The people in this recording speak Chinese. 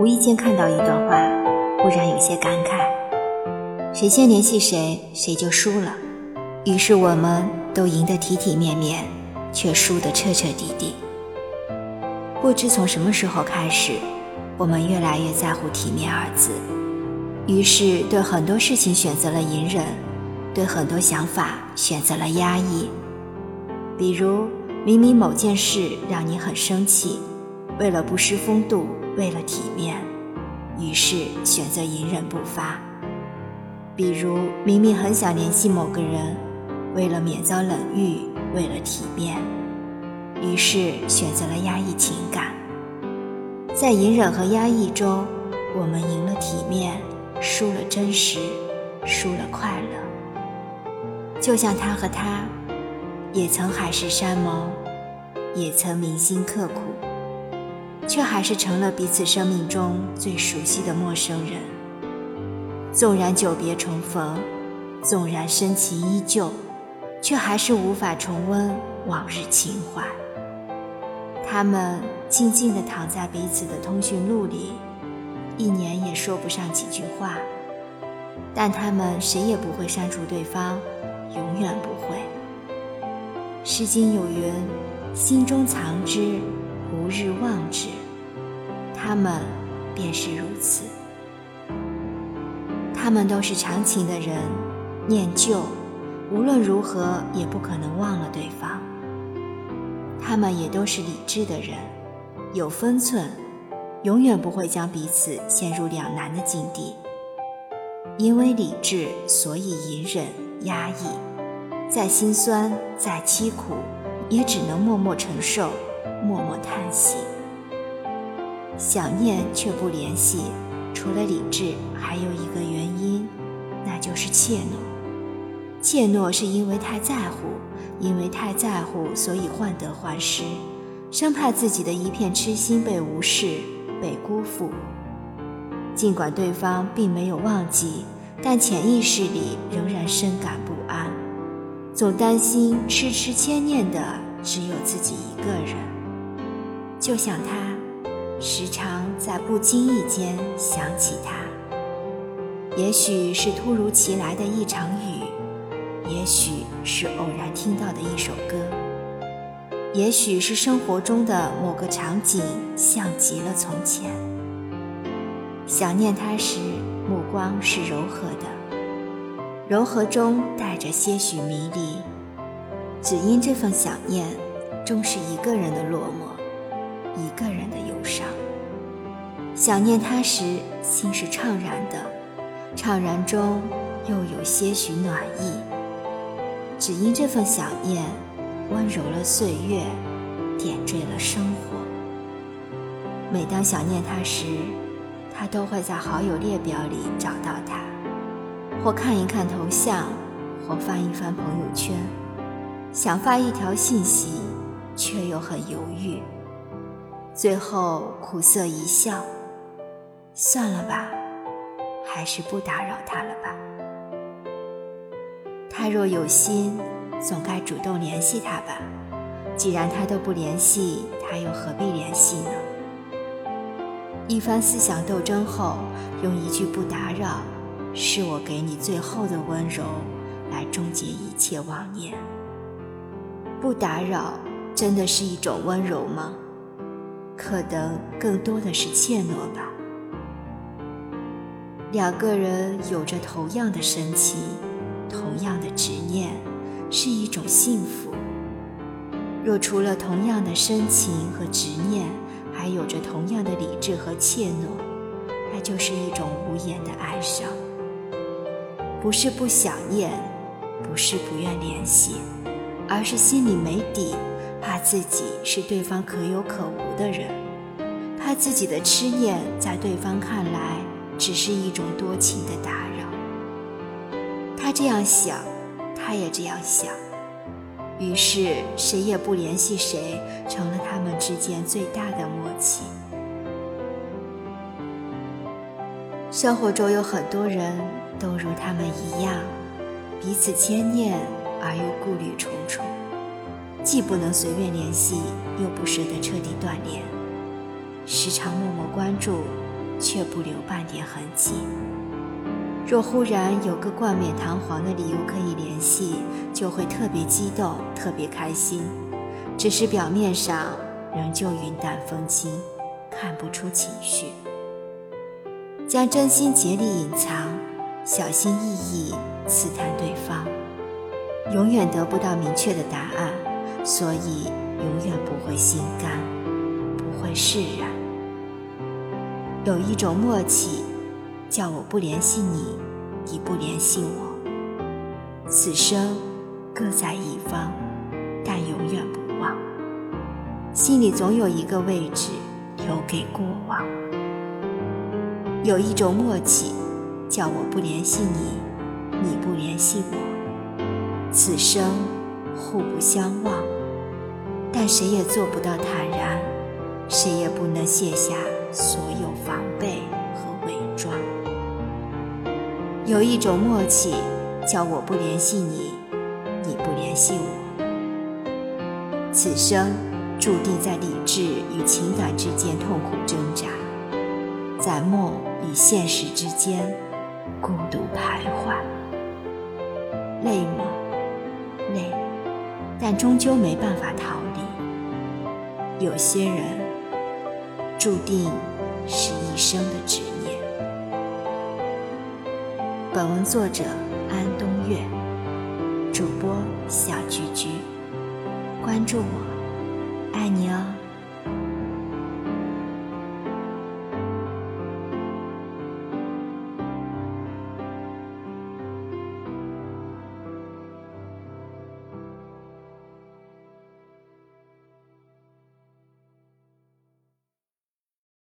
无意间看到一段话，忽然有些感慨：谁先联系谁，谁就输了。于是我们都赢得体体面面，却输得彻彻底底。不知从什么时候开始，我们越来越在乎体面二字，于是对很多事情选择了隐忍，对很多想法选择了压抑。比如，明明某件事让你很生气，为了不失风度，为了体面，于是选择隐忍不发；比如，明明很想联系某个人，为了免遭冷遇，为了体面，于是选择了压抑情感。在隐忍和压抑中，我们赢了体面，输了真实，输了快乐。就像他和他。也曾海誓山盟，也曾铭心刻苦，却还是成了彼此生命中最熟悉的陌生人。纵然久别重逢，纵然深情依旧，却还是无法重温往日情怀。他们静静地躺在彼此的通讯录里，一年也说不上几句话，但他们谁也不会删除对方，永远不会。诗经有云：“心中藏之，无日忘之。”他们便是如此。他们都是长情的人，念旧，无论如何也不可能忘了对方。他们也都是理智的人，有分寸，永远不会将彼此陷入两难的境地。因为理智，所以隐忍压抑。再心酸，再凄苦，也只能默默承受，默默叹息。想念却不联系，除了理智，还有一个原因，那就是怯懦。怯懦是因为太在乎，因为太在乎，所以患得患失，生怕自己的一片痴心被无视、被辜负。尽管对方并没有忘记，但潜意识里仍然深感不安。总担心痴痴牵念的只有自己一个人，就像他，时常在不经意间想起他。也许是突如其来的一场雨，也许是偶然听到的一首歌，也许是生活中的某个场景像极了从前。想念他时，目光是柔和的。柔和中带着些许迷离，只因这份想念，终是一个人的落寞，一个人的忧伤。想念他时，心是怅然的，怅然中又有些许暖意。只因这份想念，温柔了岁月，点缀了生活。每当想念他时，他都会在好友列表里找到他。或看一看头像，或翻一翻朋友圈，想发一条信息，却又很犹豫。最后苦涩一笑，算了吧，还是不打扰他了吧。他若有心，总该主动联系他吧。既然他都不联系，他又何必联系呢？一番思想斗争后，用一句不打扰。是我给你最后的温柔，来终结一切妄念。不打扰，真的是一种温柔吗？可能更多的是怯懦吧。两个人有着同样的深情，同样的执念，是一种幸福。若除了同样的深情和执念，还有着同样的理智和怯懦，那就是一种无言的哀伤。不是不想念，不是不愿联系，而是心里没底，怕自己是对方可有可无的人，怕自己的痴念在对方看来只是一种多情的打扰。他这样想，他也这样想，于是谁也不联系谁，成了他们之间最大的默契。生活中有很多人。都如他们一样，彼此牵念而又顾虑重重，既不能随便联系，又不舍得彻底断联，时常默默关注，却不留半点痕迹。若忽然有个冠冕堂皇的理由可以联系，就会特别激动，特别开心。只是表面上仍旧云淡风轻，看不出情绪。将真心竭力隐藏，小心翼翼刺探对方，永远得不到明确的答案，所以永远不会心甘，不会释然。有一种默契。叫我不联系你，你不联系我，此生各在一方，但永远不忘。心里总有一个位置留给过往。有一种默契，叫我不联系你，你不联系我，此生互不相忘，但谁也做不到坦然，谁也不能卸下所有防备和伪装。有一种默契，叫我不联系你，你不联系我。此生注定在理智与情感之间痛苦挣扎，在梦与现实之间孤独徘徊。累吗？但终究没办法逃离。有些人注定是一生的执念。本文作者安东月，主播小菊菊，关注我。爱你哦